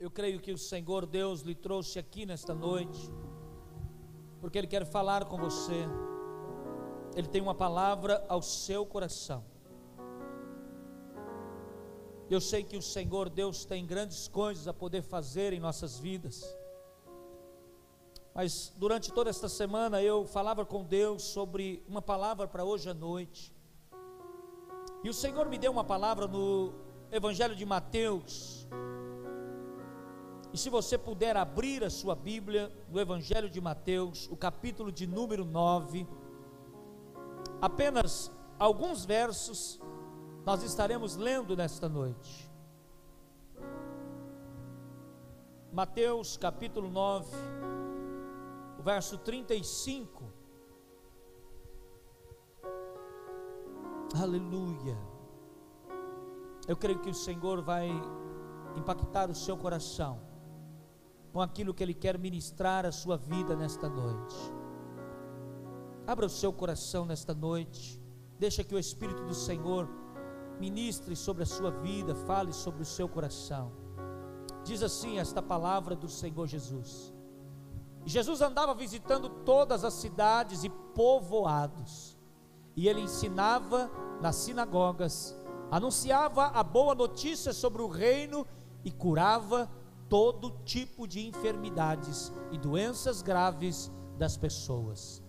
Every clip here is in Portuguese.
Eu creio que o Senhor Deus lhe trouxe aqui nesta noite, porque Ele quer falar com você. Ele tem uma palavra ao seu coração. Eu sei que o Senhor Deus tem grandes coisas a poder fazer em nossas vidas. Mas durante toda esta semana eu falava com Deus sobre uma palavra para hoje à noite. E o Senhor me deu uma palavra no Evangelho de Mateus, e se você puder abrir a sua Bíblia no Evangelho de Mateus, o capítulo de número 9, apenas alguns versos nós estaremos lendo nesta noite. Mateus capítulo 9, o verso 35. Aleluia. Eu creio que o Senhor vai impactar o seu coração com aquilo que Ele quer ministrar à sua vida nesta noite. Abra o seu coração nesta noite, deixa que o Espírito do Senhor ministre sobre a sua vida, fale sobre o seu coração. Diz assim esta palavra do Senhor Jesus. Jesus andava visitando todas as cidades e povoados, e ele ensinava nas sinagogas, anunciava a boa notícia sobre o reino e curava todo tipo de enfermidades e doenças graves das pessoas.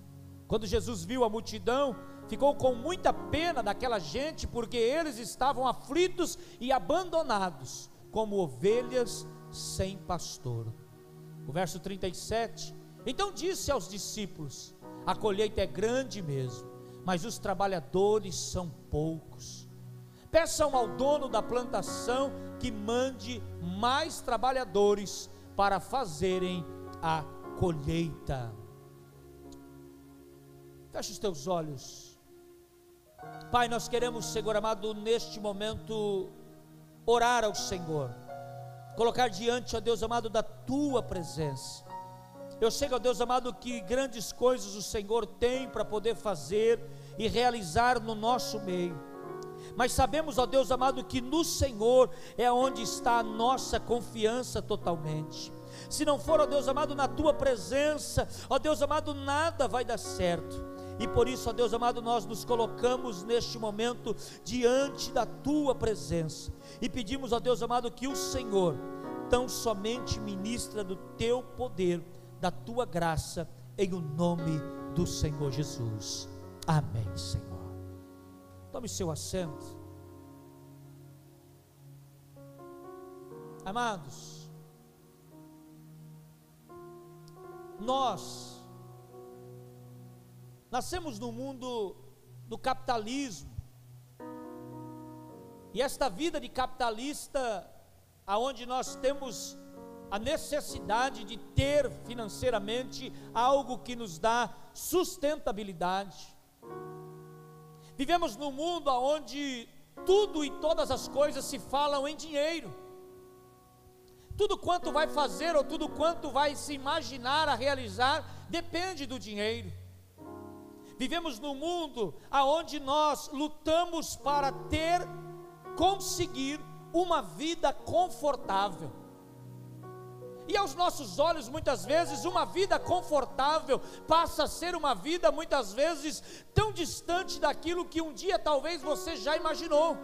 Quando Jesus viu a multidão, ficou com muita pena daquela gente, porque eles estavam aflitos e abandonados, como ovelhas sem pastor. O verso 37. Então disse aos discípulos: A colheita é grande mesmo, mas os trabalhadores são poucos. Peçam ao dono da plantação que mande mais trabalhadores para fazerem a colheita. Feche os teus olhos. Pai, nós queremos, Senhor amado, neste momento, orar ao Senhor, colocar diante, ó Deus amado, da tua presença. Eu sei, ó Deus amado, que grandes coisas o Senhor tem para poder fazer e realizar no nosso meio mas sabemos, ó Deus amado, que no Senhor é onde está a nossa confiança totalmente. Se não for, ó Deus amado, na tua presença, ó Deus amado, nada vai dar certo. E por isso, ó Deus amado, nós nos colocamos neste momento diante da tua presença e pedimos, ó Deus amado, que o Senhor tão somente ministra do teu poder, da tua graça, em o nome do Senhor Jesus. Amém, Senhor. Tome seu assento. Amados, nós nascemos no mundo do capitalismo. E esta vida de capitalista, aonde nós temos a necessidade de ter financeiramente algo que nos dá sustentabilidade. Vivemos num mundo onde tudo e todas as coisas se falam em dinheiro. Tudo quanto vai fazer ou tudo quanto vai se imaginar a realizar depende do dinheiro. Vivemos num mundo aonde nós lutamos para ter, conseguir uma vida confortável. E aos nossos olhos, muitas vezes, uma vida confortável passa a ser uma vida, muitas vezes, tão distante daquilo que um dia talvez você já imaginou.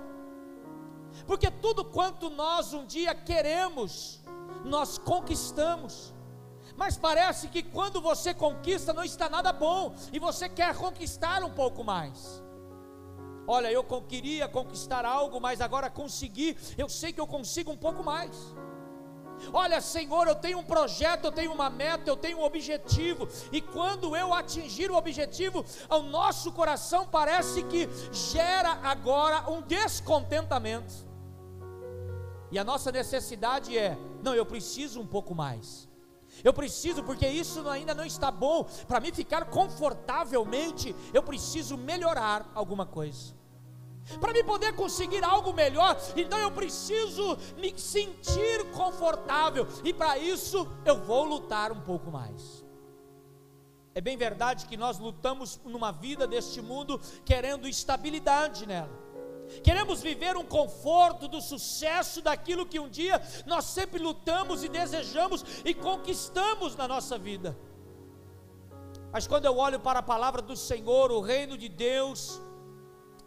Porque tudo quanto nós um dia queremos, nós conquistamos. Mas parece que quando você conquista não está nada bom e você quer conquistar um pouco mais. Olha, eu queria conquistar algo, mas agora consegui, eu sei que eu consigo um pouco mais. Olha, Senhor, eu tenho um projeto, eu tenho uma meta, eu tenho um objetivo, e quando eu atingir o objetivo, o nosso coração parece que gera agora um descontentamento. E a nossa necessidade é: não, eu preciso um pouco mais. Eu preciso, porque isso ainda não está bom. Para mim ficar confortavelmente, eu preciso melhorar alguma coisa. Para me poder conseguir algo melhor, então eu preciso me sentir confortável, e para isso eu vou lutar um pouco mais. É bem verdade que nós lutamos numa vida deste mundo querendo estabilidade nela. Queremos viver um conforto do sucesso daquilo que um dia nós sempre lutamos e desejamos e conquistamos na nossa vida. Mas quando eu olho para a palavra do Senhor, o reino de Deus,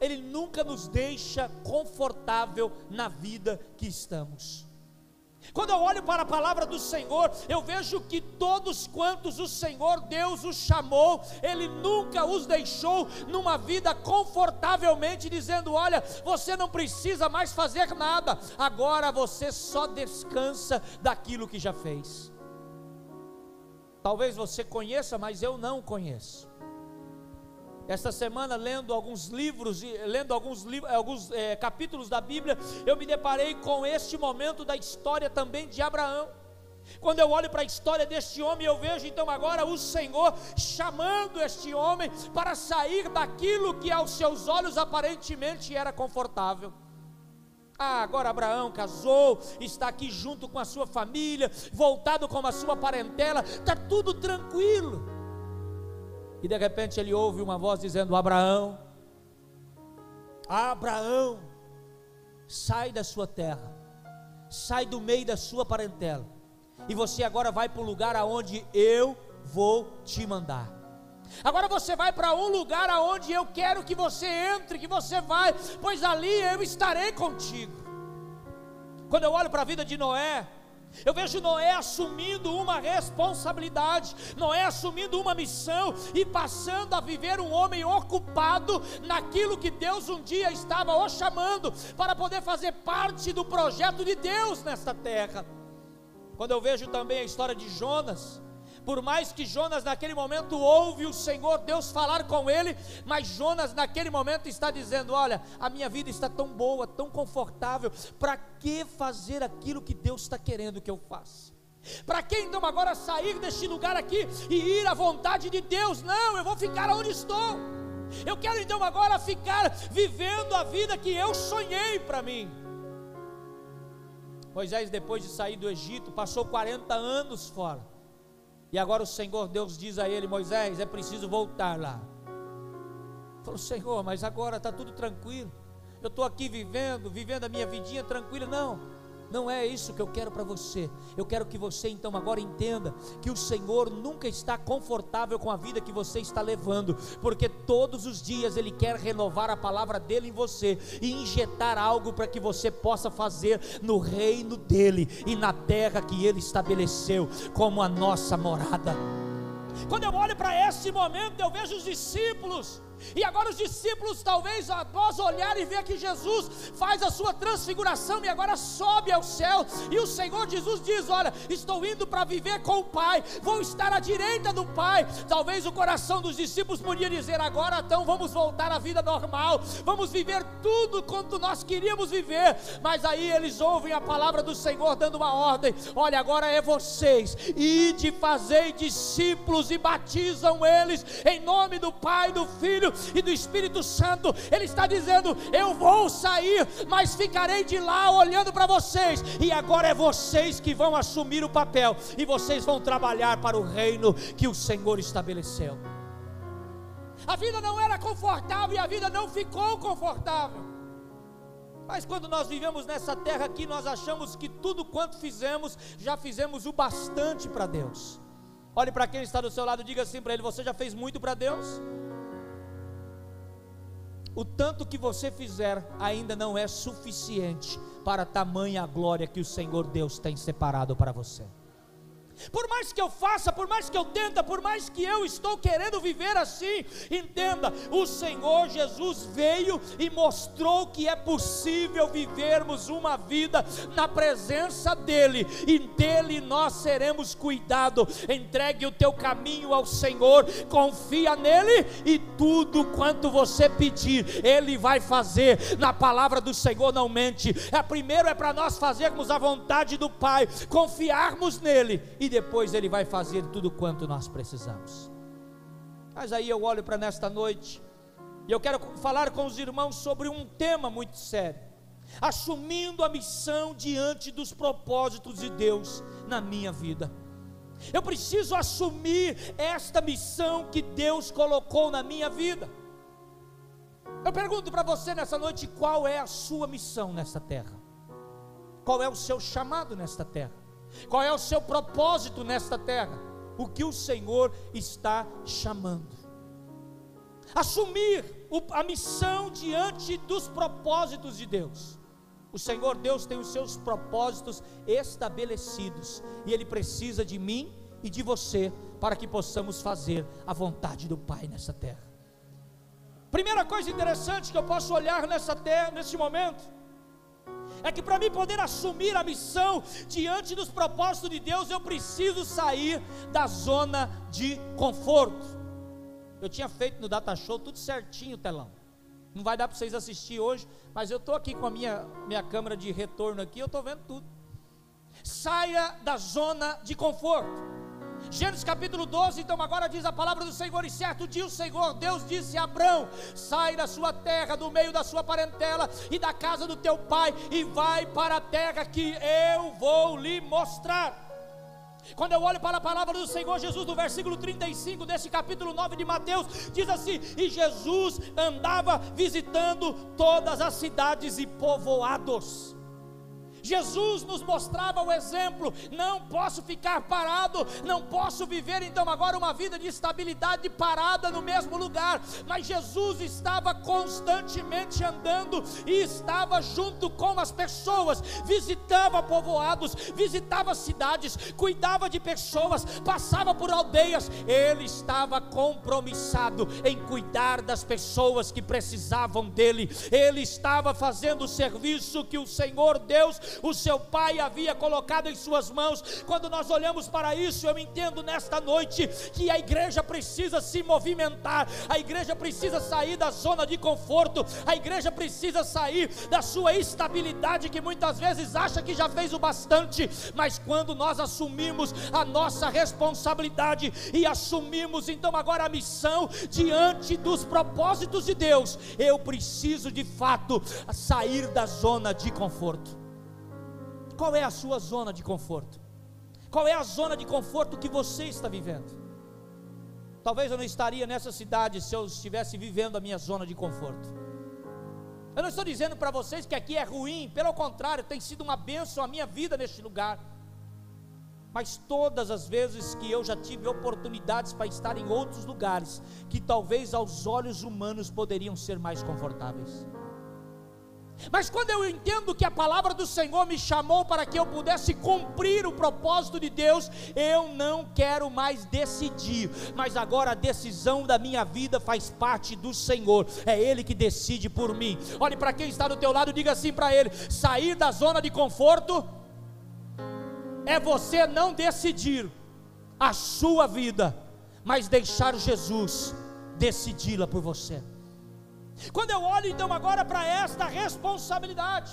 Ele nunca nos deixa confortável na vida que estamos. Quando eu olho para a palavra do Senhor, eu vejo que todos quantos o Senhor Deus os chamou, Ele nunca os deixou numa vida confortavelmente, dizendo: Olha, você não precisa mais fazer nada, agora você só descansa daquilo que já fez. Talvez você conheça, mas eu não conheço. Esta semana, lendo alguns livros, lendo alguns, alguns é, capítulos da Bíblia, eu me deparei com este momento da história também de Abraão. Quando eu olho para a história deste homem, eu vejo então agora o Senhor chamando este homem para sair daquilo que aos seus olhos aparentemente era confortável. Ah, agora Abraão casou, está aqui junto com a sua família, voltado com a sua parentela, está tudo tranquilo. E de repente ele ouve uma voz dizendo: Abraão, Abraão, sai da sua terra, sai do meio da sua parentela, e você agora vai para o lugar aonde eu vou te mandar. Agora você vai para um lugar aonde eu quero que você entre, que você vai, pois ali eu estarei contigo. Quando eu olho para a vida de Noé, eu vejo Noé assumindo uma responsabilidade, Noé assumindo uma missão e passando a viver um homem ocupado naquilo que Deus um dia estava o chamando para poder fazer parte do projeto de Deus nesta terra. Quando eu vejo também a história de Jonas, por mais que Jonas naquele momento ouve o Senhor Deus falar com ele, mas Jonas naquele momento está dizendo: Olha, a minha vida está tão boa, tão confortável, para que fazer aquilo que Deus está querendo que eu faça? Para que então agora sair deste lugar aqui e ir à vontade de Deus? Não, eu vou ficar onde estou. Eu quero então agora ficar vivendo a vida que eu sonhei para mim. Moisés, depois de sair do Egito, passou 40 anos fora. E agora o Senhor Deus diz a ele: Moisés, é preciso voltar lá. Falou, Senhor, mas agora está tudo tranquilo. Eu estou aqui vivendo, vivendo a minha vidinha tranquila. Não, não é isso que eu quero para você. Eu quero que você então agora entenda que o Senhor nunca está confortável com a vida que você está levando, porque todos os dias Ele quer renovar a palavra dele em você e injetar algo para que você possa fazer no reino dele e na terra que Ele estabeleceu como a nossa morada. Quando eu olho para esse momento, eu vejo os discípulos e agora os discípulos, talvez após olhar e ver que Jesus faz a sua transfiguração e agora sobe ao céu, e o Senhor Jesus diz: Olha, estou indo para viver com o Pai, vou estar à direita do Pai. Talvez o coração dos discípulos podia dizer: Agora então vamos voltar à vida normal, vamos viver tudo quanto nós queríamos viver. Mas aí eles ouvem a palavra do Senhor dando uma ordem: Olha, agora é vocês, ide fazer discípulos e batizam eles em nome do Pai, do Filho Filho e do Espírito Santo. Ele está dizendo: Eu vou sair, mas ficarei de lá olhando para vocês. E agora é vocês que vão assumir o papel e vocês vão trabalhar para o reino que o Senhor estabeleceu. A vida não era confortável e a vida não ficou confortável. Mas quando nós vivemos nessa terra aqui, nós achamos que tudo quanto fizemos, já fizemos o bastante para Deus. Olhe para quem está do seu lado, diga assim para ele: Você já fez muito para Deus? O tanto que você fizer ainda não é suficiente para a tamanha glória que o Senhor Deus tem separado para você. Por mais que eu faça, por mais que eu tenta, por mais que eu estou querendo viver assim, entenda, o Senhor Jesus veio e mostrou que é possível vivermos uma vida na presença dele e dele nós seremos cuidados. Entregue o teu caminho ao Senhor, confia nele e tudo quanto você pedir, ele vai fazer. Na palavra do Senhor não mente. É primeiro é para nós fazermos a vontade do Pai, confiarmos nele e depois Ele vai fazer tudo quanto nós precisamos. Mas aí eu olho para nesta noite e eu quero falar com os irmãos sobre um tema muito sério, assumindo a missão diante dos propósitos de Deus na minha vida. Eu preciso assumir esta missão que Deus colocou na minha vida. Eu pergunto para você nessa noite qual é a sua missão nesta terra? Qual é o seu chamado nesta terra? Qual é o seu propósito nesta terra? O que o Senhor está chamando? Assumir a missão diante dos propósitos de Deus. O Senhor Deus tem os seus propósitos estabelecidos e Ele precisa de mim e de você para que possamos fazer a vontade do Pai nessa terra. Primeira coisa interessante que eu posso olhar nessa terra, nesse momento, é que para mim poder assumir a missão diante dos propósitos de Deus, eu preciso sair da zona de conforto. Eu tinha feito no Data Show tudo certinho telão. Não vai dar para vocês assistir hoje, mas eu estou aqui com a minha, minha câmera de retorno aqui, eu estou vendo tudo. Saia da zona de conforto. Gênesis capítulo 12, então agora diz a palavra do Senhor, e certo dia o Senhor, Deus disse a Abraão: sai da sua terra, do meio da sua parentela e da casa do teu pai, e vai para a terra que eu vou lhe mostrar. Quando eu olho para a palavra do Senhor Jesus, no versículo 35 desse capítulo 9 de Mateus, diz assim: E Jesus andava visitando todas as cidades e povoados Jesus nos mostrava o exemplo. Não posso ficar parado, não posso viver então agora uma vida de estabilidade parada no mesmo lugar. Mas Jesus estava constantemente andando e estava junto com as pessoas, visitava povoados, visitava cidades, cuidava de pessoas, passava por aldeias. Ele estava compromissado em cuidar das pessoas que precisavam dele. Ele estava fazendo o serviço que o Senhor Deus o seu pai havia colocado em suas mãos. Quando nós olhamos para isso, eu entendo nesta noite que a igreja precisa se movimentar, a igreja precisa sair da zona de conforto, a igreja precisa sair da sua estabilidade que muitas vezes acha que já fez o bastante, mas quando nós assumimos a nossa responsabilidade e assumimos então agora a missão diante dos propósitos de Deus, eu preciso de fato sair da zona de conforto. Qual é a sua zona de conforto? Qual é a zona de conforto que você está vivendo? Talvez eu não estaria nessa cidade se eu estivesse vivendo a minha zona de conforto. Eu não estou dizendo para vocês que aqui é ruim, pelo contrário, tem sido uma bênção a minha vida neste lugar. Mas todas as vezes que eu já tive oportunidades para estar em outros lugares, que talvez aos olhos humanos poderiam ser mais confortáveis. Mas quando eu entendo que a palavra do Senhor me chamou para que eu pudesse cumprir o propósito de Deus, eu não quero mais decidir, mas agora a decisão da minha vida faz parte do Senhor, é Ele que decide por mim. Olhe para quem está do teu lado, diga assim para ele: sair da zona de conforto é você não decidir a sua vida, mas deixar Jesus decidi-la por você. Quando eu olho então agora para esta responsabilidade,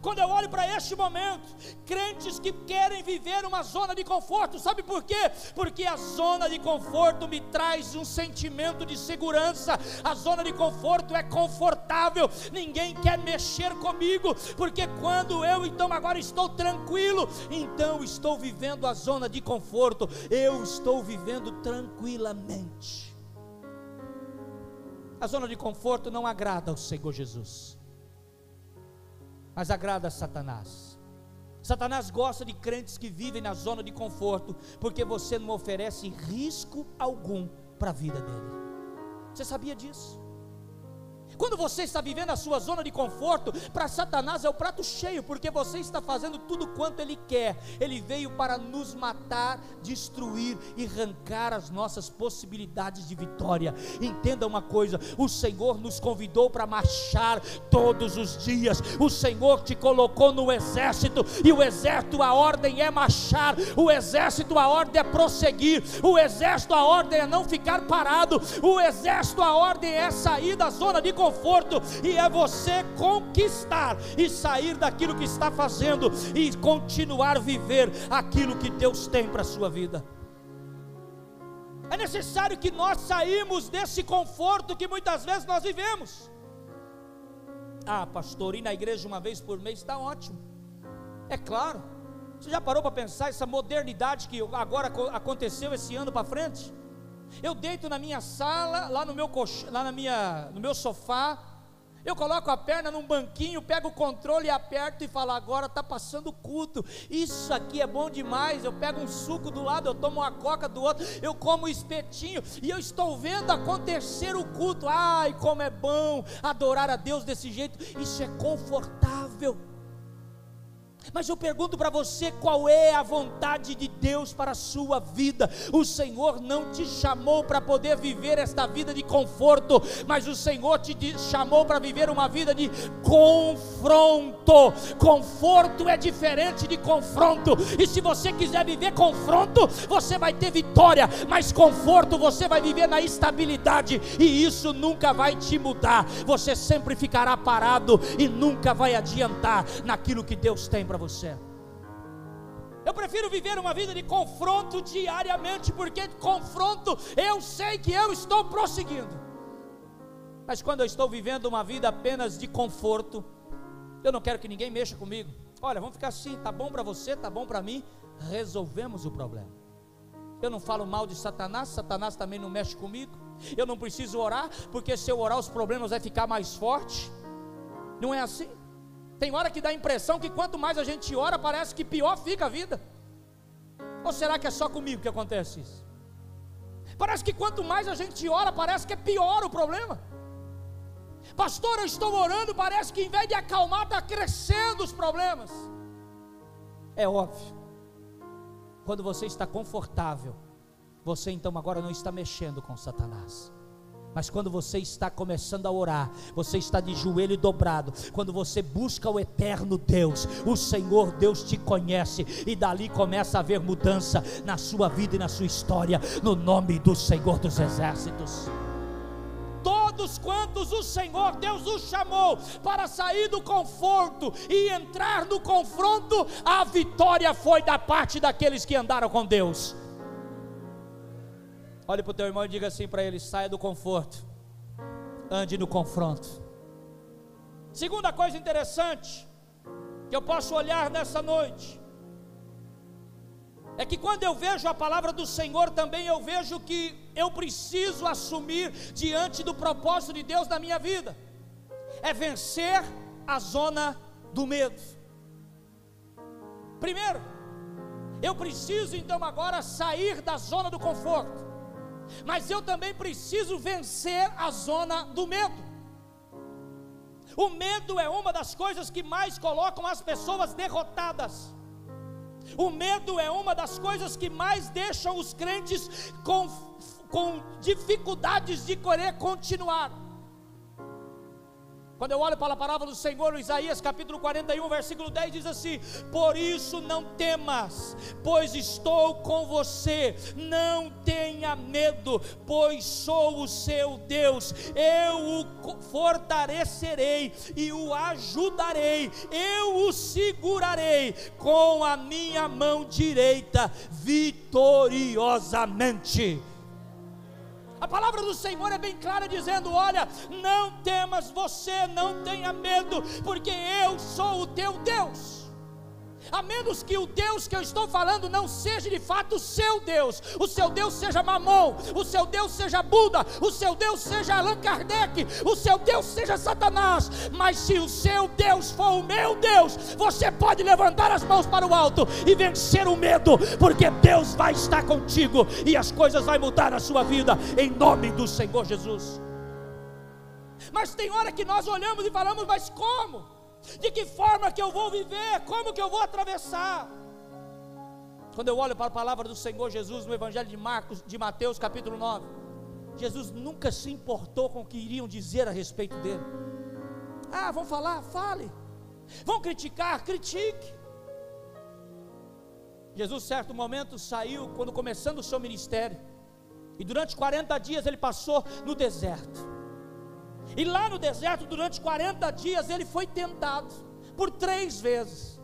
quando eu olho para este momento, crentes que querem viver uma zona de conforto, sabe por quê? Porque a zona de conforto me traz um sentimento de segurança, a zona de conforto é confortável, ninguém quer mexer comigo, porque quando eu então agora estou tranquilo, então estou vivendo a zona de conforto, eu estou vivendo tranquilamente. A zona de conforto não agrada ao Senhor Jesus, mas agrada a Satanás. Satanás gosta de crentes que vivem na zona de conforto, porque você não oferece risco algum para a vida dele. Você sabia disso? Quando você está vivendo a sua zona de conforto, para Satanás é o prato cheio, porque você está fazendo tudo quanto ele quer. Ele veio para nos matar, destruir e arrancar as nossas possibilidades de vitória. Entenda uma coisa: o Senhor nos convidou para marchar todos os dias. O Senhor te colocou no exército, e o exército, a ordem é marchar, o exército, a ordem é prosseguir, o exército, a ordem é não ficar parado, o exército, a ordem é sair da zona de conforto conforto, e é você conquistar e sair daquilo que está fazendo e continuar a viver aquilo que Deus tem para a sua vida. É necessário que nós saímos desse conforto que muitas vezes nós vivemos. Ah, pastor, ir na igreja uma vez por mês está ótimo. É claro. Você já parou para pensar essa modernidade que agora aconteceu esse ano para frente? Eu deito na minha sala, lá no meu lá na minha, no meu sofá, Eu coloco a perna num banquinho, pego o controle e aperto e falo: agora está passando culto. Isso aqui é bom demais. Eu pego um suco do lado, eu tomo uma coca do outro, eu como um espetinho e eu estou vendo acontecer o culto. Ai, como é bom adorar a Deus desse jeito. Isso é confortável. Mas eu pergunto para você qual é a vontade de Deus para a sua vida. O Senhor não te chamou para poder viver esta vida de conforto, mas o Senhor te chamou para viver uma vida de confronto. Conforto é diferente de confronto. E se você quiser viver confronto, você vai ter vitória, mas conforto você vai viver na estabilidade, e isso nunca vai te mudar. Você sempre ficará parado e nunca vai adiantar naquilo que Deus tem para você. Eu prefiro viver uma vida de confronto diariamente, porque confronto eu sei que eu estou prosseguindo. Mas quando eu estou vivendo uma vida apenas de conforto, eu não quero que ninguém mexa comigo. Olha, vamos ficar assim, tá bom para você, tá bom para mim, resolvemos o problema. Eu não falo mal de Satanás, Satanás também não mexe comigo. Eu não preciso orar, porque se eu orar os problemas vai ficar mais forte. Não é assim? Tem hora que dá a impressão que quanto mais a gente ora, parece que pior fica a vida. Ou será que é só comigo que acontece isso? Parece que quanto mais a gente ora, parece que é pior o problema. Pastor, eu estou orando, parece que em vez de acalmar, está crescendo os problemas. É óbvio. Quando você está confortável, você então agora não está mexendo com Satanás. Mas quando você está começando a orar, você está de joelho dobrado, quando você busca o eterno Deus, o Senhor Deus te conhece, e dali começa a haver mudança na sua vida e na sua história, no nome do Senhor dos Exércitos. Todos quantos o Senhor Deus os chamou para sair do conforto e entrar no confronto, a vitória foi da parte daqueles que andaram com Deus. Olhe para o teu irmão e diga assim para ele: saia do conforto, ande no confronto. Segunda coisa interessante que eu posso olhar nessa noite é que quando eu vejo a palavra do Senhor, também eu vejo que eu preciso assumir diante do propósito de Deus na minha vida é vencer a zona do medo. Primeiro, eu preciso então agora sair da zona do conforto mas eu também preciso vencer a zona do medo. O medo é uma das coisas que mais colocam as pessoas derrotadas. O medo é uma das coisas que mais deixam os crentes com, com dificuldades de querer continuar. Quando eu olho para a palavra do Senhor, Isaías capítulo 41, versículo 10 diz assim: Por isso não temas, pois estou com você, não tenha medo, pois sou o seu Deus, eu o fortalecerei e o ajudarei, eu o segurarei com a minha mão direita vitoriosamente. A palavra do Senhor é bem clara, dizendo: Olha, não temas, você não tenha medo, porque eu sou o teu Deus a menos que o Deus que eu estou falando não seja de fato o seu Deus, o seu Deus seja Mamon, o seu Deus seja Buda, o seu Deus seja Allan Kardec, o seu Deus seja Satanás, mas se o seu Deus for o meu Deus, você pode levantar as mãos para o alto e vencer o medo, porque Deus vai estar contigo e as coisas vão mudar na sua vida, em nome do Senhor Jesus. Mas tem hora que nós olhamos e falamos, mas como? De que forma que eu vou viver? Como que eu vou atravessar? Quando eu olho para a palavra do Senhor Jesus no Evangelho de Marcos, de Mateus, capítulo 9, Jesus nunca se importou com o que iriam dizer a respeito dele. Ah, vão falar? Fale. Vão criticar? Critique. Jesus, certo momento, saiu quando começando o seu ministério. E durante 40 dias ele passou no deserto. E lá no deserto, durante 40 dias, ele foi tentado por três vezes.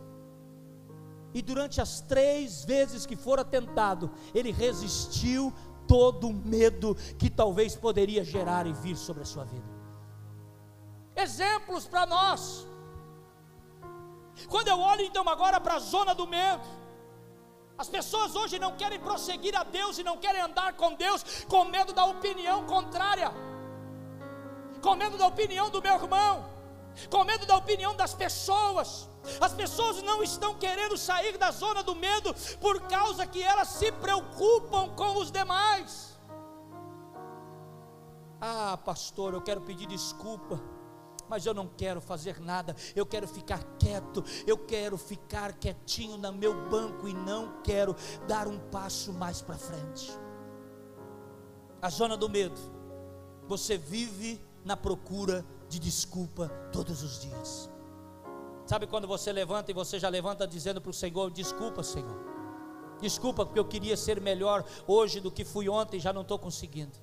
E durante as três vezes que fora tentado, ele resistiu todo o medo que talvez poderia gerar e vir sobre a sua vida. Exemplos para nós. Quando eu olho então agora para a zona do medo, as pessoas hoje não querem prosseguir a Deus e não querem andar com Deus com medo da opinião contrária com medo da opinião do meu irmão, com medo da opinião das pessoas. As pessoas não estão querendo sair da zona do medo por causa que elas se preocupam com os demais. Ah, pastor, eu quero pedir desculpa mas eu não quero fazer nada, eu quero ficar quieto, eu quero ficar quietinho no meu banco e não quero dar um passo mais para frente. A zona do medo, você vive na procura de desculpa todos os dias. Sabe quando você levanta e você já levanta dizendo para o Senhor: Desculpa, Senhor. Desculpa porque eu queria ser melhor hoje do que fui ontem, já não estou conseguindo.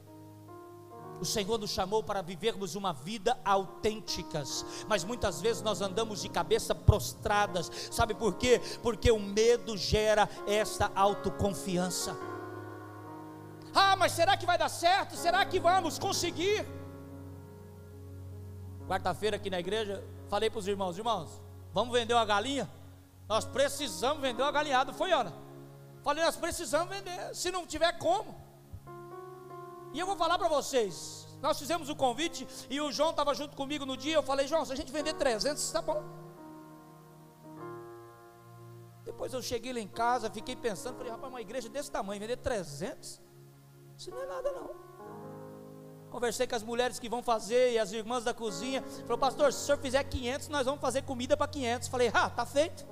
O Senhor nos chamou para vivermos uma vida autênticas, mas muitas vezes nós andamos de cabeça prostradas. Sabe por quê? Porque o medo gera essa autoconfiança. Ah, mas será que vai dar certo? Será que vamos conseguir? Quarta-feira aqui na igreja, falei para os irmãos: irmãos, vamos vender uma galinha? Nós precisamos vender uma galinhada. Foi, Ana? Falei, nós precisamos vender. Se não tiver como. E eu vou falar para vocês. Nós fizemos o convite e o João estava junto comigo no dia. Eu falei, João, se a gente vender 300, está bom. Depois eu cheguei lá em casa, fiquei pensando, falei, rapaz, uma igreja desse tamanho, vender 300? Isso não é nada não. Conversei com as mulheres que vão fazer e as irmãs da cozinha. Falou, pastor, se o senhor fizer 500, nós vamos fazer comida para 500. Falei, ah, tá feito.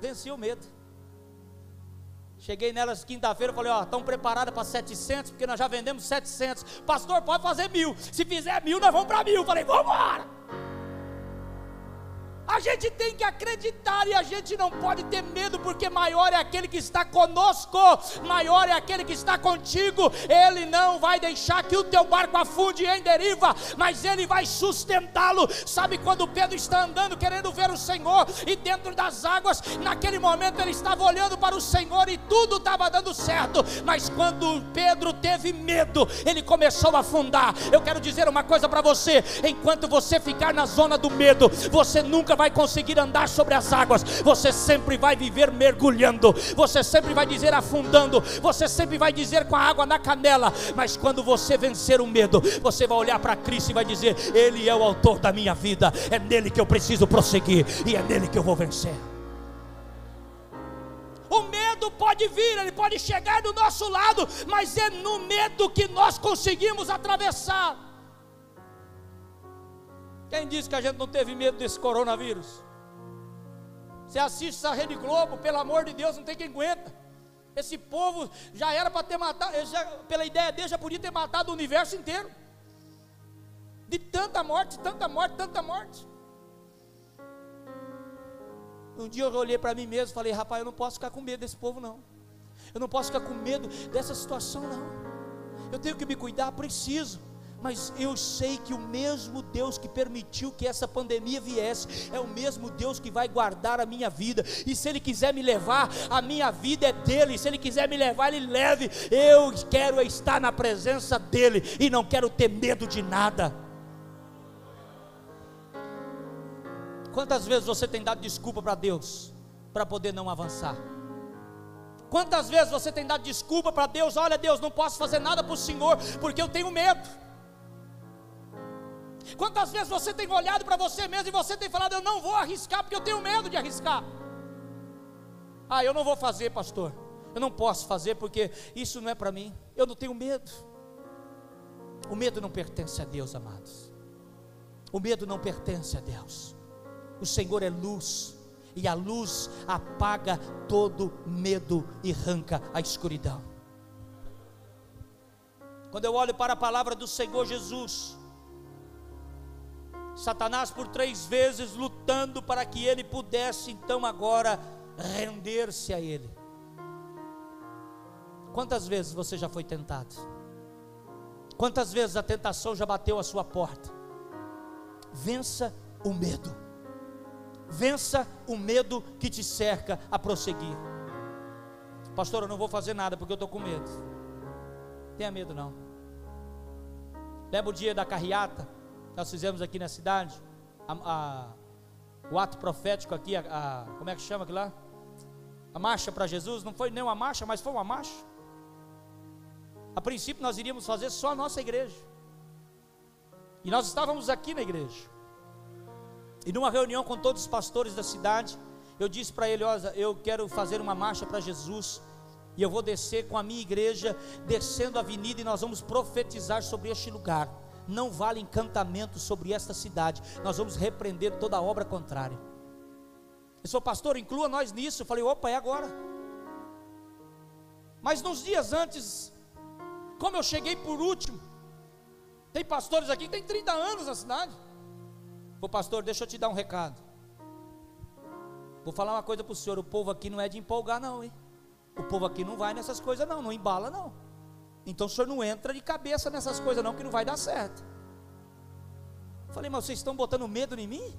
Venci o medo. Cheguei nelas quinta-feira, falei, ó, estão preparadas para 700, porque nós já vendemos 700. Pastor, pode fazer mil. Se fizer mil, nós vamos para mil. Falei, vamos embora. A gente tem que acreditar e a gente não pode ter medo, porque maior é aquele que está conosco, maior é aquele que está contigo. Ele não vai deixar que o teu barco afunde em deriva, mas ele vai sustentá-lo. Sabe quando Pedro está andando querendo ver o Senhor e dentro das águas, naquele momento ele estava olhando para o Senhor e tudo estava dando certo, mas quando Pedro teve medo, ele começou a afundar. Eu quero dizer uma coisa para você: enquanto você ficar na zona do medo, você nunca vai conseguir andar sobre as águas, você sempre vai viver mergulhando, você sempre vai dizer afundando, você sempre vai dizer com a água na canela, mas quando você vencer o medo, você vai olhar para Cristo e vai dizer: Ele é o autor da minha vida, é nele que eu preciso prosseguir e é nele que eu vou vencer. O medo pode vir, ele pode chegar do nosso lado, mas é no medo que nós conseguimos atravessar. Quem disse que a gente não teve medo desse coronavírus? Você assiste essa Rede Globo, pelo amor de Deus, não tem quem aguenta. Esse povo já era para ter matado, já, pela ideia dele, já podia ter matado o universo inteiro. De tanta morte, tanta morte, tanta morte. Um dia eu olhei para mim mesmo e falei, rapaz, eu não posso ficar com medo desse povo, não. Eu não posso ficar com medo dessa situação, não. Eu tenho que me cuidar, preciso mas eu sei que o mesmo Deus que permitiu que essa pandemia viesse, é o mesmo Deus que vai guardar a minha vida, e se Ele quiser me levar, a minha vida é dele, se Ele quiser me levar, Ele leve, eu quero estar na presença dEle, e não quero ter medo de nada. Quantas vezes você tem dado desculpa para Deus, para poder não avançar? Quantas vezes você tem dado desculpa para Deus? Olha, Deus, não posso fazer nada para o Senhor, porque eu tenho medo. Quantas vezes você tem olhado para você mesmo e você tem falado, eu não vou arriscar porque eu tenho medo de arriscar. Ah, eu não vou fazer, pastor. Eu não posso fazer porque isso não é para mim. Eu não tenho medo. O medo não pertence a Deus, amados. O medo não pertence a Deus. O Senhor é luz, e a luz apaga todo medo e arranca a escuridão. Quando eu olho para a palavra do Senhor Jesus, Satanás por três vezes lutando para que ele pudesse então agora render-se a ele. Quantas vezes você já foi tentado? Quantas vezes a tentação já bateu a sua porta? Vença o medo. Vença o medo que te cerca a prosseguir. Pastor, eu não vou fazer nada porque eu estou com medo. Tenha medo não. Lembra o dia da carreata? Nós fizemos aqui na cidade, a, a, o ato profético aqui, a, como é que chama aquilo lá? A marcha para Jesus, não foi nem uma marcha, mas foi uma marcha. A princípio nós iríamos fazer só a nossa igreja. E nós estávamos aqui na igreja. E numa reunião com todos os pastores da cidade, eu disse para ele: Olha, eu quero fazer uma marcha para Jesus. E eu vou descer com a minha igreja, descendo a avenida, e nós vamos profetizar sobre este lugar. Não vale encantamento sobre esta cidade. Nós vamos repreender toda obra contrária. Ele falou, pastor, inclua nós nisso. Eu falei, opa, é agora. Mas nos dias antes, como eu cheguei por último, tem pastores aqui que tem 30 anos na cidade. Falei, pastor, deixa eu te dar um recado. Vou falar uma coisa para o senhor: o povo aqui não é de empolgar, não, hein? O povo aqui não vai nessas coisas, não, não embala, não. Então o senhor não entra de cabeça nessas coisas, não, que não vai dar certo. Falei, mas vocês estão botando medo em mim?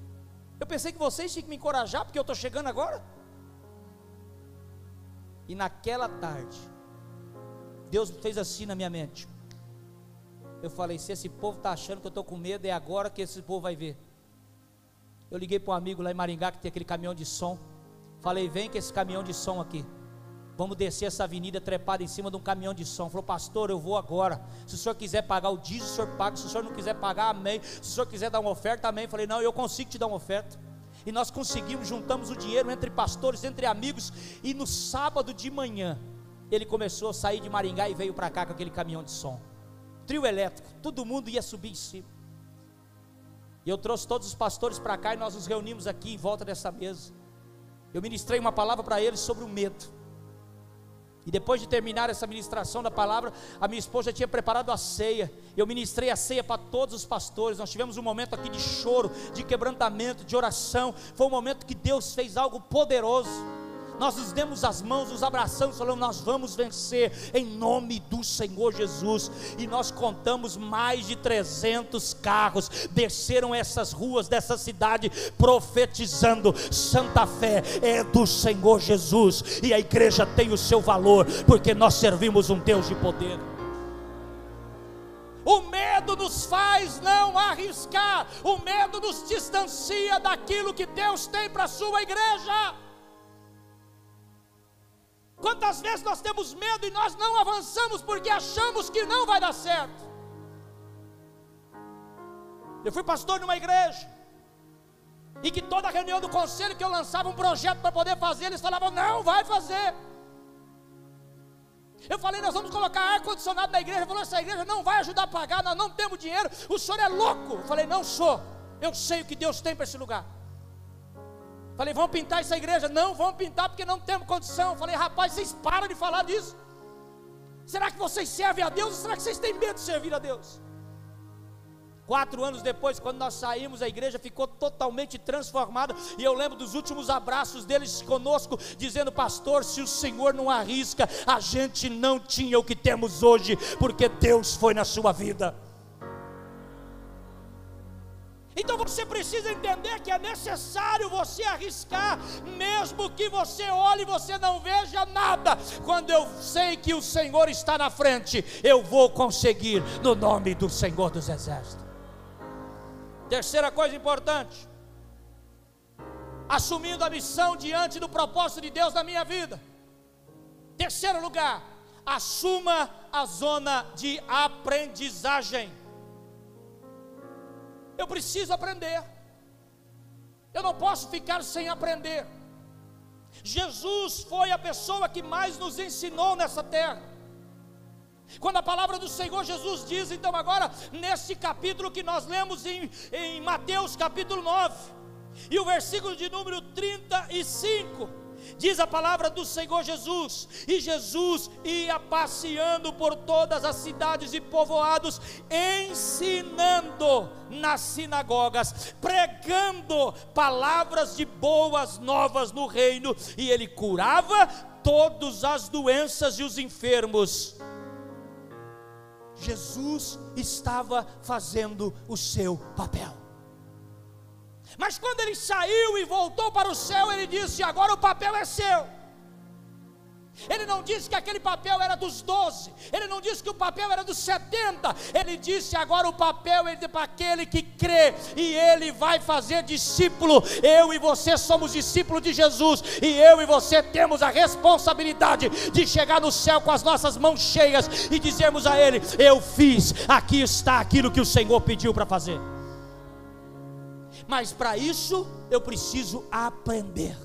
Eu pensei que vocês tinham que me encorajar, porque eu estou chegando agora. E naquela tarde, Deus fez assim na minha mente. Eu falei: se esse povo está achando que eu estou com medo, é agora que esse povo vai ver. Eu liguei para um amigo lá em Maringá que tem aquele caminhão de som. Falei: vem com esse caminhão de som aqui. Vamos descer essa avenida trepada em cima de um caminhão de som. Falou, pastor, eu vou agora. Se o senhor quiser pagar o dízimo, o senhor paga. Se o senhor não quiser pagar, amém. Se o senhor quiser dar uma oferta, amém. Falei, não, eu consigo te dar uma oferta. E nós conseguimos, juntamos o dinheiro entre pastores, entre amigos. E no sábado de manhã, ele começou a sair de Maringá e veio para cá com aquele caminhão de som. Trio elétrico, todo mundo ia subir em cima. E eu trouxe todos os pastores para cá e nós nos reunimos aqui em volta dessa mesa. Eu ministrei uma palavra para eles sobre o medo. E depois de terminar essa ministração da palavra, a minha esposa tinha preparado a ceia. Eu ministrei a ceia para todos os pastores. Nós tivemos um momento aqui de choro, de quebrantamento, de oração. Foi um momento que Deus fez algo poderoso nós nos demos as mãos, nos abraçamos, falando: Nós vamos vencer em nome do Senhor Jesus. E nós contamos mais de 300 carros desceram essas ruas dessa cidade, profetizando: Santa Fé é do Senhor Jesus, e a igreja tem o seu valor, porque nós servimos um Deus de poder. O medo nos faz não arriscar, o medo nos distancia daquilo que Deus tem para a sua igreja. Quantas vezes nós temos medo e nós não avançamos porque achamos que não vai dar certo? Eu fui pastor numa igreja, e que toda reunião do conselho que eu lançava um projeto para poder fazer, eles falavam: não, vai fazer. Eu falei: nós vamos colocar ar-condicionado na igreja. Falou: essa igreja não vai ajudar a pagar, nós não temos dinheiro, o senhor é louco. Eu falei: não sou, eu sei o que Deus tem para esse lugar. Falei, vamos pintar essa igreja? Não, vamos pintar porque não temos condição. Falei, rapaz, vocês param de falar disso. Será que vocês servem a Deus ou será que vocês têm medo de servir a Deus? Quatro anos depois, quando nós saímos, a igreja ficou totalmente transformada. E eu lembro dos últimos abraços deles conosco, dizendo: Pastor, se o Senhor não arrisca, a gente não tinha o que temos hoje, porque Deus foi na sua vida. Então você precisa entender que é necessário você arriscar, mesmo que você olhe e você não veja nada. Quando eu sei que o Senhor está na frente, eu vou conseguir no nome do Senhor dos Exércitos. Terceira coisa importante: assumindo a missão diante do propósito de Deus na minha vida. Terceiro lugar, assuma a zona de aprendizagem. Eu preciso aprender. Eu não posso ficar sem aprender. Jesus foi a pessoa que mais nos ensinou nessa terra. Quando a palavra do Senhor Jesus diz, então, agora, nesse capítulo que nós lemos em, em Mateus capítulo 9, e o versículo de número 35, diz a palavra do Senhor Jesus, e Jesus ia passeando por todas as cidades e povoados, ensinando nas sinagogas, pregando palavras de boas novas no reino, e ele curava todas as doenças e os enfermos. Jesus estava fazendo o seu papel. Mas quando ele saiu e voltou para o céu, ele disse: Agora o papel é seu. Ele não disse que aquele papel era dos doze, ele não disse que o papel era dos setenta, ele disse agora o papel é para aquele que crê, e ele vai fazer discípulo. Eu e você somos discípulos de Jesus, e eu e você temos a responsabilidade de chegar no céu com as nossas mãos cheias e dizermos a Ele: Eu fiz, aqui está aquilo que o Senhor pediu para fazer. Mas para isso eu preciso aprender.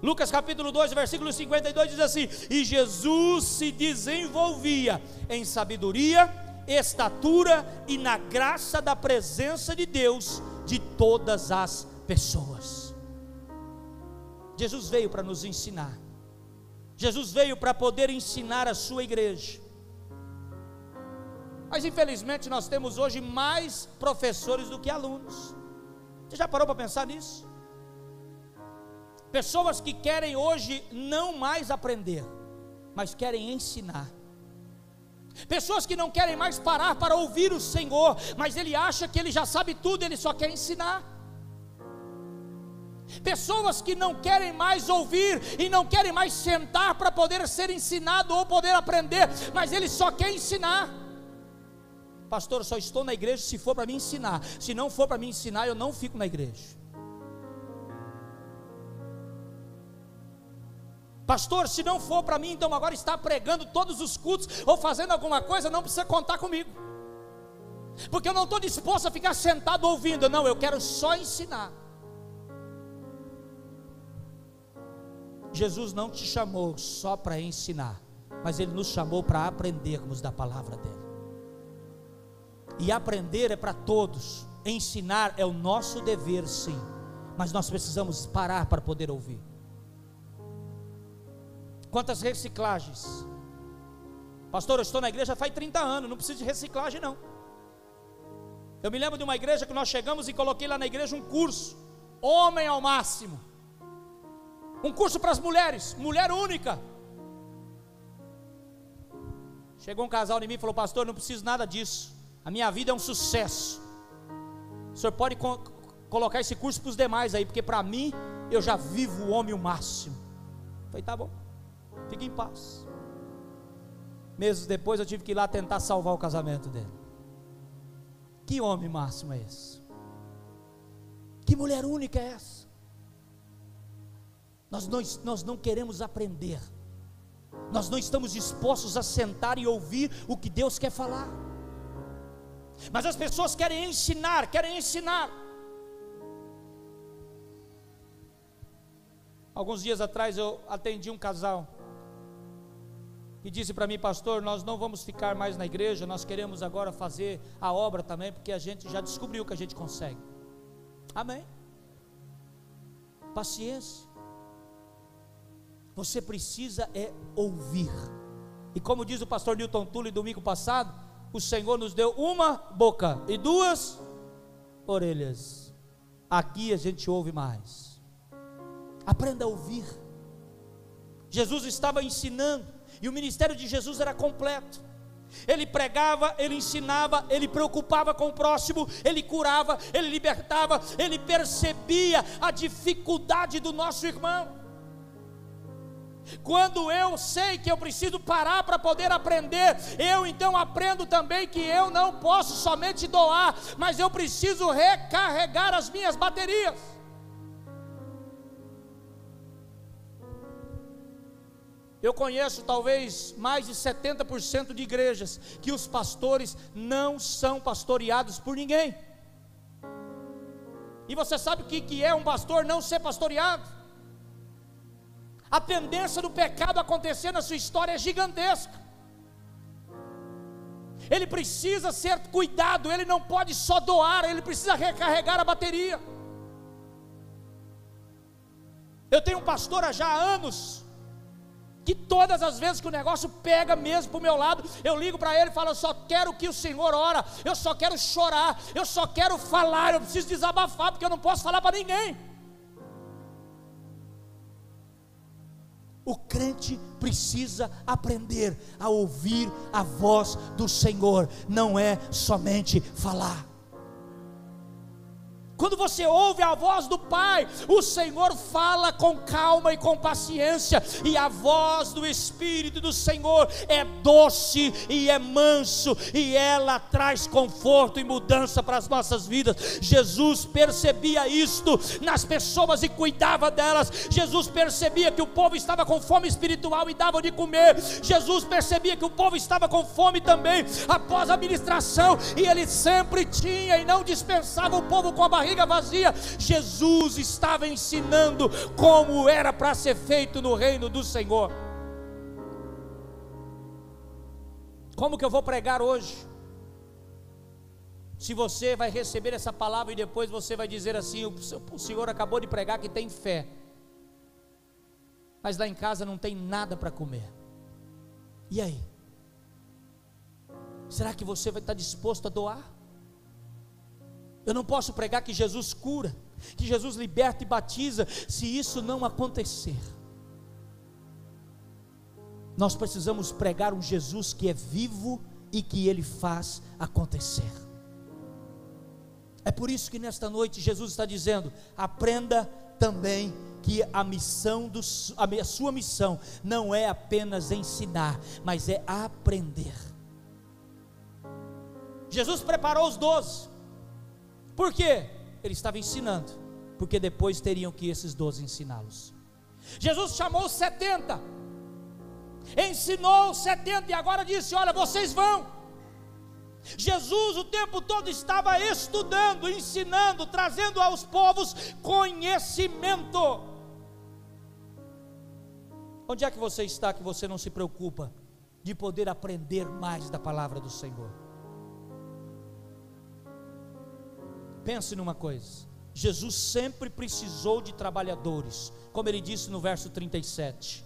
Lucas capítulo 2, versículo 52 diz assim: E Jesus se desenvolvia em sabedoria, estatura e na graça da presença de Deus de todas as pessoas. Jesus veio para nos ensinar. Jesus veio para poder ensinar a sua igreja. Mas infelizmente nós temos hoje mais professores do que alunos. Você já parou para pensar nisso? Pessoas que querem hoje não mais aprender, mas querem ensinar. Pessoas que não querem mais parar para ouvir o Senhor, mas ele acha que ele já sabe tudo, ele só quer ensinar. Pessoas que não querem mais ouvir e não querem mais sentar para poder ser ensinado ou poder aprender, mas ele só quer ensinar. Pastor, só estou na igreja se for para me ensinar. Se não for para me ensinar, eu não fico na igreja. Pastor, se não for para mim, então agora está pregando todos os cultos ou fazendo alguma coisa, não precisa contar comigo. Porque eu não estou disposto a ficar sentado ouvindo, não, eu quero só ensinar. Jesus não te chamou só para ensinar, mas Ele nos chamou para aprendermos da palavra dele. E aprender é para todos, ensinar é o nosso dever, sim, mas nós precisamos parar para poder ouvir. Quantas reciclagens? Pastor, eu estou na igreja faz 30 anos, não preciso de reciclagem não. Eu me lembro de uma igreja que nós chegamos e coloquei lá na igreja um curso, homem ao máximo. Um curso para as mulheres, mulher única. Chegou um casal em mim e falou: Pastor, não preciso nada disso. A minha vida é um sucesso. O senhor pode co colocar esse curso para os demais aí, porque para mim eu já vivo o homem o máximo. Eu falei: Tá bom. Fique em paz. Meses depois eu tive que ir lá tentar salvar o casamento dele. Que homem máximo é esse? Que mulher única é essa? Nós não, nós não queremos aprender, nós não estamos dispostos a sentar e ouvir o que Deus quer falar. Mas as pessoas querem ensinar, querem ensinar. Alguns dias atrás eu atendi um casal e disse para mim, pastor, nós não vamos ficar mais na igreja, nós queremos agora fazer a obra também, porque a gente já descobriu que a gente consegue. Amém. Paciência. Você precisa é ouvir. E como diz o pastor Newton Tully domingo passado, o Senhor nos deu uma boca e duas orelhas. Aqui a gente ouve mais. Aprenda a ouvir. Jesus estava ensinando e o ministério de Jesus era completo. Ele pregava, ele ensinava, ele preocupava com o próximo, ele curava, ele libertava, ele percebia a dificuldade do nosso irmão. Quando eu sei que eu preciso parar para poder aprender, eu então aprendo também que eu não posso somente doar, mas eu preciso recarregar as minhas baterias. Eu conheço talvez mais de 70% de igrejas que os pastores não são pastoreados por ninguém. E você sabe o que é um pastor não ser pastoreado? A tendência do pecado acontecer na sua história é gigantesca. Ele precisa ser cuidado, ele não pode só doar, ele precisa recarregar a bateria. Eu tenho um pastor há já anos, que todas as vezes que o negócio pega mesmo para o meu lado, eu ligo para ele e falo: Eu só quero que o Senhor ora, eu só quero chorar, eu só quero falar, eu preciso desabafar, porque eu não posso falar para ninguém. O crente precisa aprender a ouvir a voz do Senhor, não é somente falar. Quando você ouve a voz do Pai, o Senhor fala com calma e com paciência, e a voz do Espírito do Senhor é doce e é manso, e ela traz conforto e mudança para as nossas vidas. Jesus percebia isto nas pessoas e cuidava delas. Jesus percebia que o povo estava com fome espiritual e dava de comer. Jesus percebia que o povo estava com fome também após a ministração, e ele sempre tinha e não dispensava o povo com a barriga barriga vazia. Jesus estava ensinando como era para ser feito no reino do Senhor. Como que eu vou pregar hoje? Se você vai receber essa palavra e depois você vai dizer assim: o Senhor acabou de pregar que tem fé, mas lá em casa não tem nada para comer. E aí? Será que você vai estar disposto a doar? Eu não posso pregar que Jesus cura, que Jesus liberta e batiza, se isso não acontecer. Nós precisamos pregar um Jesus que é vivo e que ele faz acontecer. É por isso que nesta noite Jesus está dizendo: aprenda também que a missão do, a sua missão não é apenas ensinar, mas é aprender. Jesus preparou os doze. Por quê? Ele estava ensinando, porque depois teriam que esses doze ensiná-los. Jesus chamou os 70, ensinou os 70 e agora disse: Olha, vocês vão. Jesus o tempo todo estava estudando, ensinando, trazendo aos povos conhecimento. Onde é que você está que você não se preocupa de poder aprender mais da palavra do Senhor? Pense numa coisa: Jesus sempre precisou de trabalhadores, como ele disse no verso 37.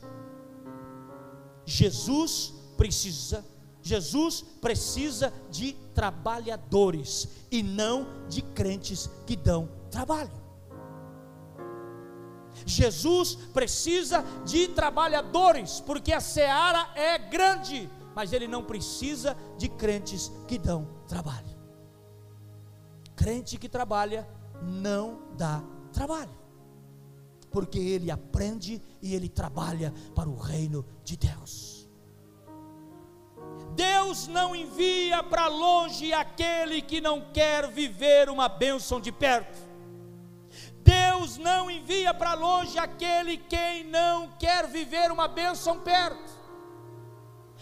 Jesus precisa, Jesus precisa de trabalhadores e não de crentes que dão trabalho. Jesus precisa de trabalhadores, porque a seara é grande, mas ele não precisa de crentes que dão trabalho. Crente que trabalha não dá trabalho, porque ele aprende e ele trabalha para o reino de Deus. Deus não envia para longe aquele que não quer viver uma bênção de perto. Deus não envia para longe aquele quem não quer viver uma bênção perto.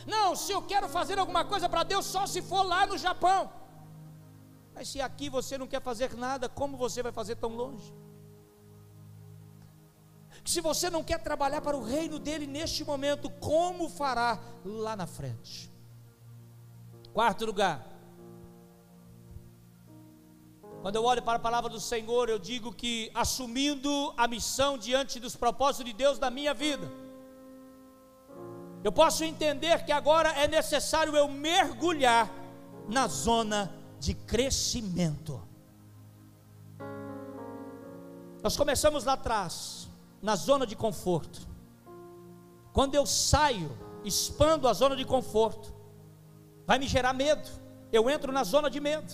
Não, se eu quero fazer alguma coisa para Deus, só se for lá no Japão. Mas se aqui você não quer fazer nada, como você vai fazer tão longe? Se você não quer trabalhar para o reino dele neste momento, como fará lá na frente? Quarto lugar. Quando eu olho para a palavra do Senhor, eu digo que assumindo a missão diante dos propósitos de Deus na minha vida, eu posso entender que agora é necessário eu mergulhar na zona de crescimento. Nós começamos lá atrás, na zona de conforto. Quando eu saio, expando a zona de conforto, vai me gerar medo. Eu entro na zona de medo.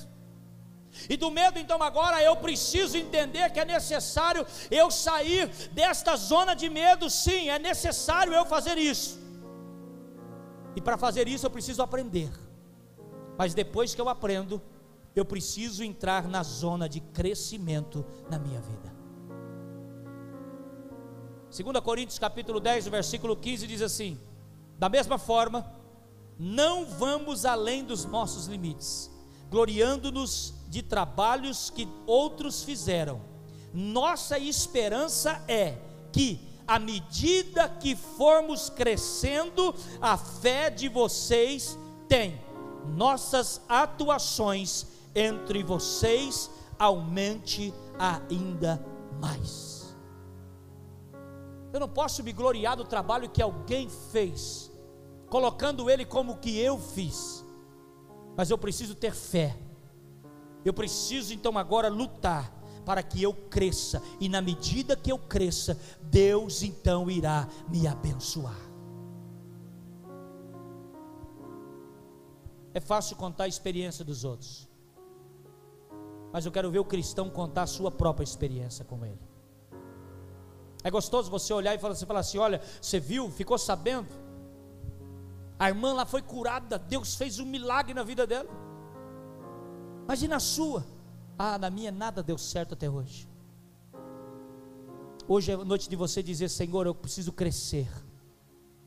E do medo, então, agora eu preciso entender que é necessário eu sair desta zona de medo, sim, é necessário eu fazer isso. E para fazer isso eu preciso aprender. Mas depois que eu aprendo, eu preciso entrar na zona de crescimento na minha vida. 2 Coríntios capítulo 10, versículo 15 diz assim: Da mesma forma, não vamos além dos nossos limites, gloriando-nos de trabalhos que outros fizeram. Nossa esperança é que, à medida que formos crescendo, a fé de vocês tem nossas atuações entre vocês aumente ainda mais. Eu não posso me gloriar do trabalho que alguém fez, colocando ele como que eu fiz, mas eu preciso ter fé, eu preciso então agora lutar para que eu cresça, e na medida que eu cresça, Deus então irá me abençoar. É fácil contar a experiência dos outros. Mas eu quero ver o cristão contar a sua própria experiência com Ele. É gostoso você olhar e falar, você falar assim: olha, você viu, ficou sabendo? A irmã lá foi curada, Deus fez um milagre na vida dela. Mas e na sua? Ah, na minha nada deu certo até hoje. Hoje é a noite de você dizer: Senhor, eu preciso crescer,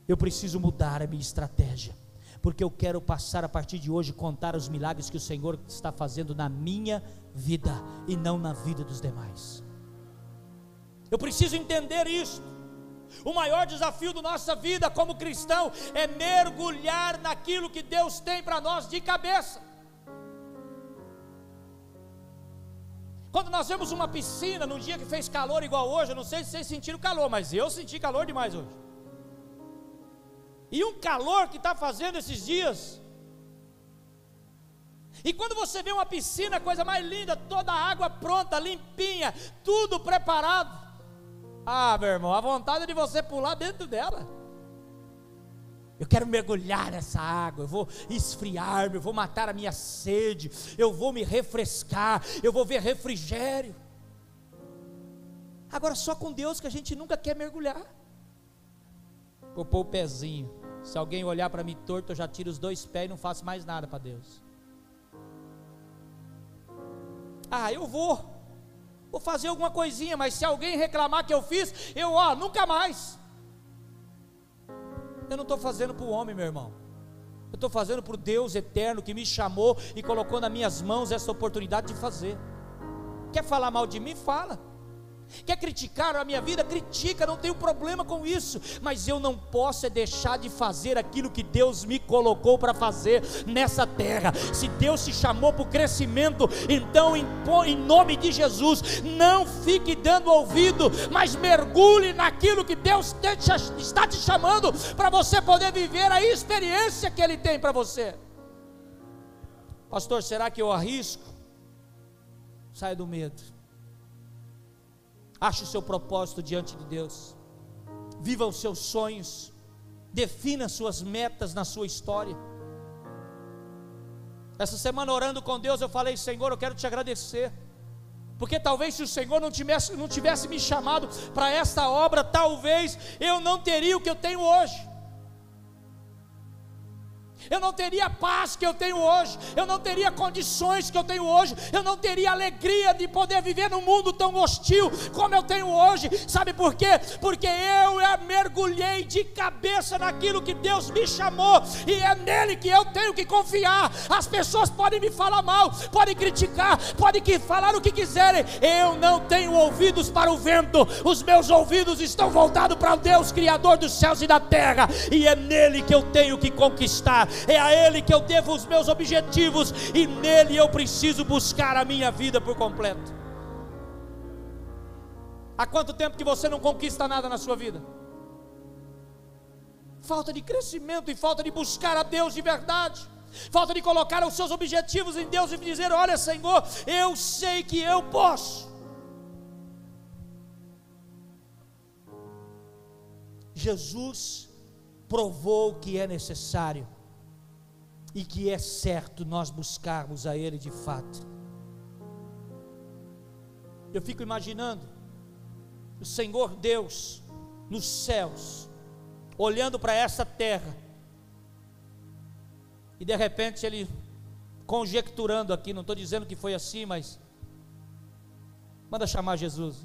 eu preciso mudar a minha estratégia, porque eu quero passar a partir de hoje contar os milagres que o Senhor está fazendo na minha vida e não na vida dos demais. Eu preciso entender isso. O maior desafio da nossa vida como cristão é mergulhar naquilo que Deus tem para nós de cabeça. Quando nós vemos uma piscina num dia que fez calor igual hoje, eu não sei se vocês sentiram calor, mas eu senti calor demais hoje. E um calor que está fazendo esses dias. E quando você vê uma piscina, coisa mais linda, toda a água pronta, limpinha, tudo preparado. Ah, meu irmão, a vontade de você pular dentro dela. Eu quero mergulhar nessa água, eu vou esfriar-me, eu vou matar a minha sede, eu vou me refrescar, eu vou ver refrigério. Agora, só com Deus que a gente nunca quer mergulhar. Vou pôr o pezinho. Se alguém olhar para mim torto, eu já tiro os dois pés e não faço mais nada para Deus. Ah, eu vou vou fazer alguma coisinha, mas se alguém reclamar que eu fiz, eu, ó, nunca mais. Eu não estou fazendo para o homem, meu irmão. Eu estou fazendo para o Deus eterno que me chamou e colocou nas minhas mãos essa oportunidade de fazer. Quer falar mal de mim? Fala. Quer criticar a minha vida? Critica, não tenho problema com isso, mas eu não posso é deixar de fazer aquilo que Deus me colocou para fazer nessa terra. Se Deus se chamou para o crescimento, então em, nome de Jesus, não fique dando ouvido, mas mergulhe naquilo que Deus te, está te chamando para você poder viver a experiência que Ele tem para você. Pastor, será que eu arrisco? Saia do medo. Ache o seu propósito diante de Deus. Viva os seus sonhos. Defina suas metas na sua história. Essa semana orando com Deus, eu falei: Senhor, eu quero te agradecer. Porque talvez se o Senhor não tivesse, não tivesse me chamado para esta obra, talvez eu não teria o que eu tenho hoje eu não teria paz que eu tenho hoje, eu não teria condições que eu tenho hoje, eu não teria alegria de poder viver num mundo tão hostil como eu tenho hoje. Sabe por quê? Porque eu mergulhei de cabeça naquilo que Deus me chamou e é nele que eu tenho que confiar. As pessoas podem me falar mal, podem criticar, podem falar o que quiserem. Eu não tenho ouvidos para o vento, os meus ouvidos estão voltados para o Deus Criador dos céus e da terra, e é nele que eu tenho que conquistar é a Ele que eu devo os meus objetivos, e nele eu preciso buscar a minha vida por completo. Há quanto tempo que você não conquista nada na sua vida? Falta de crescimento e falta de buscar a Deus de verdade. Falta de colocar os seus objetivos em Deus e dizer: Olha, Senhor, eu sei que eu posso. Jesus provou que é necessário e que é certo nós buscarmos a Ele de fato. Eu fico imaginando o Senhor Deus nos céus, olhando para essa terra, e de repente Ele conjecturando aqui, não estou dizendo que foi assim, mas manda chamar Jesus.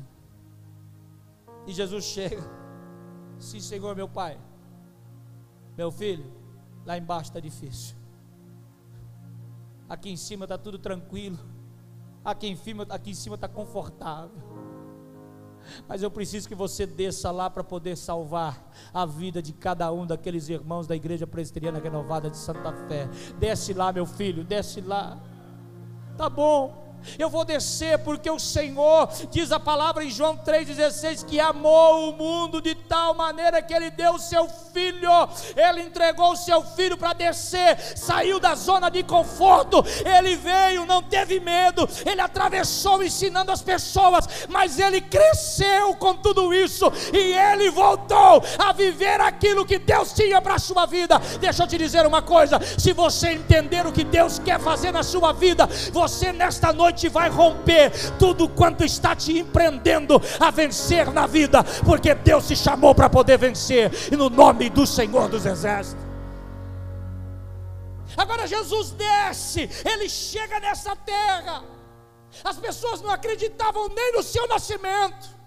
E Jesus chega, sim, Senhor, meu Pai, meu filho, lá embaixo está difícil. Aqui em cima está tudo tranquilo. Aqui em cima, aqui em cima está confortável. Mas eu preciso que você desça lá para poder salvar a vida de cada um daqueles irmãos da Igreja Presbiteriana Renovada de Santa Fé. Desce lá, meu filho, desce lá. Tá bom. Eu vou descer porque o Senhor, diz a palavra em João 3,16, que amou o mundo de tal maneira que Ele deu o seu filho, Ele entregou o seu filho para descer, saiu da zona de conforto, Ele veio, não teve medo, Ele atravessou ensinando as pessoas, mas Ele cresceu com tudo isso e Ele voltou a viver aquilo que Deus tinha para a sua vida. Deixa eu te dizer uma coisa: se você entender o que Deus quer fazer na sua vida, você nesta noite noite vai romper tudo quanto está te empreendendo a vencer na vida, porque Deus te chamou para poder vencer, e no nome do Senhor dos Exércitos. Agora Jesus desce, ele chega nessa terra. As pessoas não acreditavam nem no seu nascimento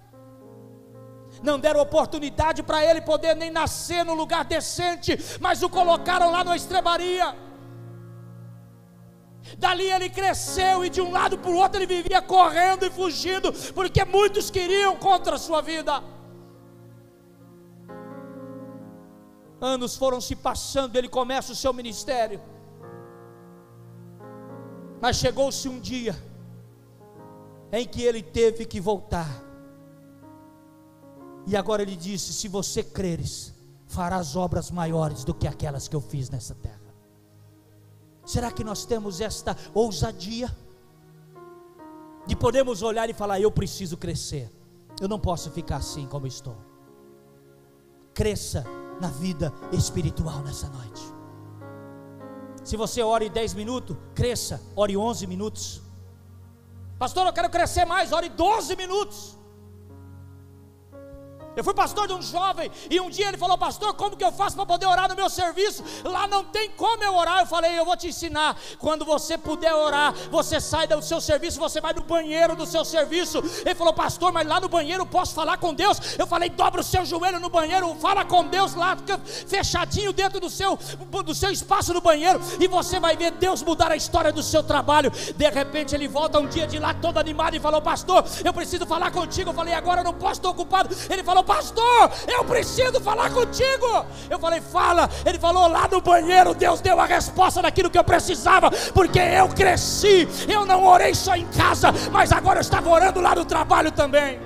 não deram oportunidade para ele poder nem nascer no lugar decente, mas o colocaram lá na estrebaria. Dali ele cresceu e de um lado para o outro ele vivia correndo e fugindo, porque muitos queriam contra a sua vida. Anos foram se passando, ele começa o seu ministério. Mas chegou-se um dia em que ele teve que voltar. E agora ele disse: Se você creres, farás obras maiores do que aquelas que eu fiz nessa terra. Será que nós temos esta ousadia? De podermos olhar e falar: Eu preciso crescer, eu não posso ficar assim como estou. Cresça na vida espiritual nessa noite. Se você ore 10 minutos, cresça, ore 11 minutos. Pastor, eu quero crescer mais, ore 12 minutos. Eu fui pastor de um jovem e um dia ele falou: Pastor, como que eu faço para poder orar no meu serviço? Lá não tem como eu orar. Eu falei: Eu vou te ensinar. Quando você puder orar, você sai do seu serviço, você vai no banheiro do seu serviço. Ele falou: Pastor, mas lá no banheiro posso falar com Deus? Eu falei: Dobra o seu joelho no banheiro, fala com Deus lá, fechadinho dentro do seu, do seu espaço no banheiro, e você vai ver Deus mudar a história do seu trabalho. De repente ele volta um dia de lá todo animado e falou: Pastor, eu preciso falar contigo. Eu falei: Agora eu não posso, estou ocupado. Ele falou: falou, pastor, eu preciso falar contigo. Eu falei, fala. Ele falou, lá no banheiro, Deus deu a resposta daquilo que eu precisava, porque eu cresci. Eu não orei só em casa, mas agora eu estava orando lá no trabalho também.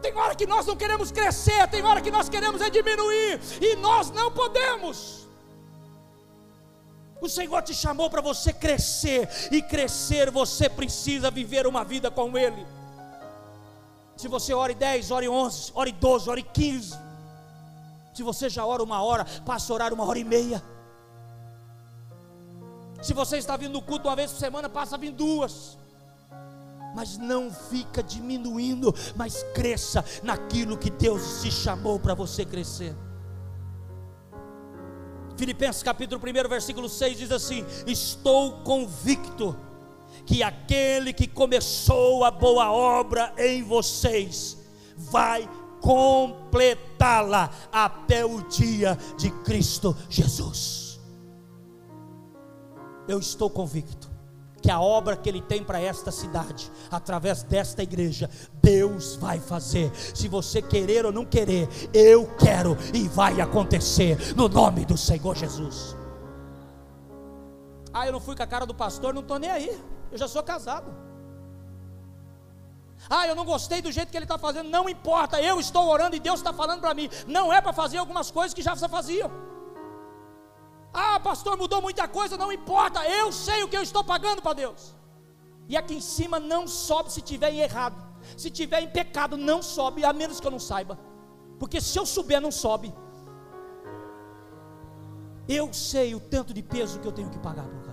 Tem hora que nós não queremos crescer, tem hora que nós queremos é diminuir, e nós não podemos. O Senhor te chamou para você crescer, e crescer você precisa viver uma vida com Ele. Se você ore 10, ore 11, ore 12, ore 15. Se você já ora uma hora, passa a orar uma hora e meia. Se você está vindo no culto uma vez por semana, passa a vir duas. Mas não fica diminuindo, mas cresça naquilo que Deus te chamou para você crescer. Filipenses capítulo 1, versículo 6 diz assim: Estou convicto que aquele que começou a boa obra em vocês vai completá-la até o dia de Cristo Jesus. Eu estou convicto que a obra que Ele tem para esta cidade, através desta igreja, Deus vai fazer. Se você querer ou não querer, eu quero e vai acontecer, no nome do Senhor Jesus. Ah, eu não fui com a cara do pastor, não estou nem aí. Eu já sou casado. Ah, eu não gostei do jeito que ele está fazendo. Não importa, eu estou orando e Deus está falando para mim. Não é para fazer algumas coisas que já se faziam. Ah, pastor, mudou muita coisa. Não importa, eu sei o que eu estou pagando para Deus. E aqui em cima não sobe se tiver em errado. Se tiver em pecado, não sobe, a menos que eu não saiba. Porque se eu souber, não sobe. Eu sei o tanto de peso que eu tenho que pagar por.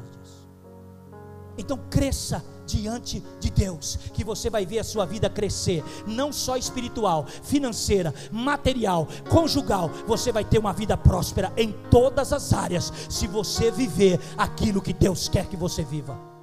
Então cresça diante de Deus, que você vai ver a sua vida crescer, não só espiritual, financeira, material, conjugal, você vai ter uma vida próspera em todas as áreas, se você viver aquilo que Deus quer que você viva.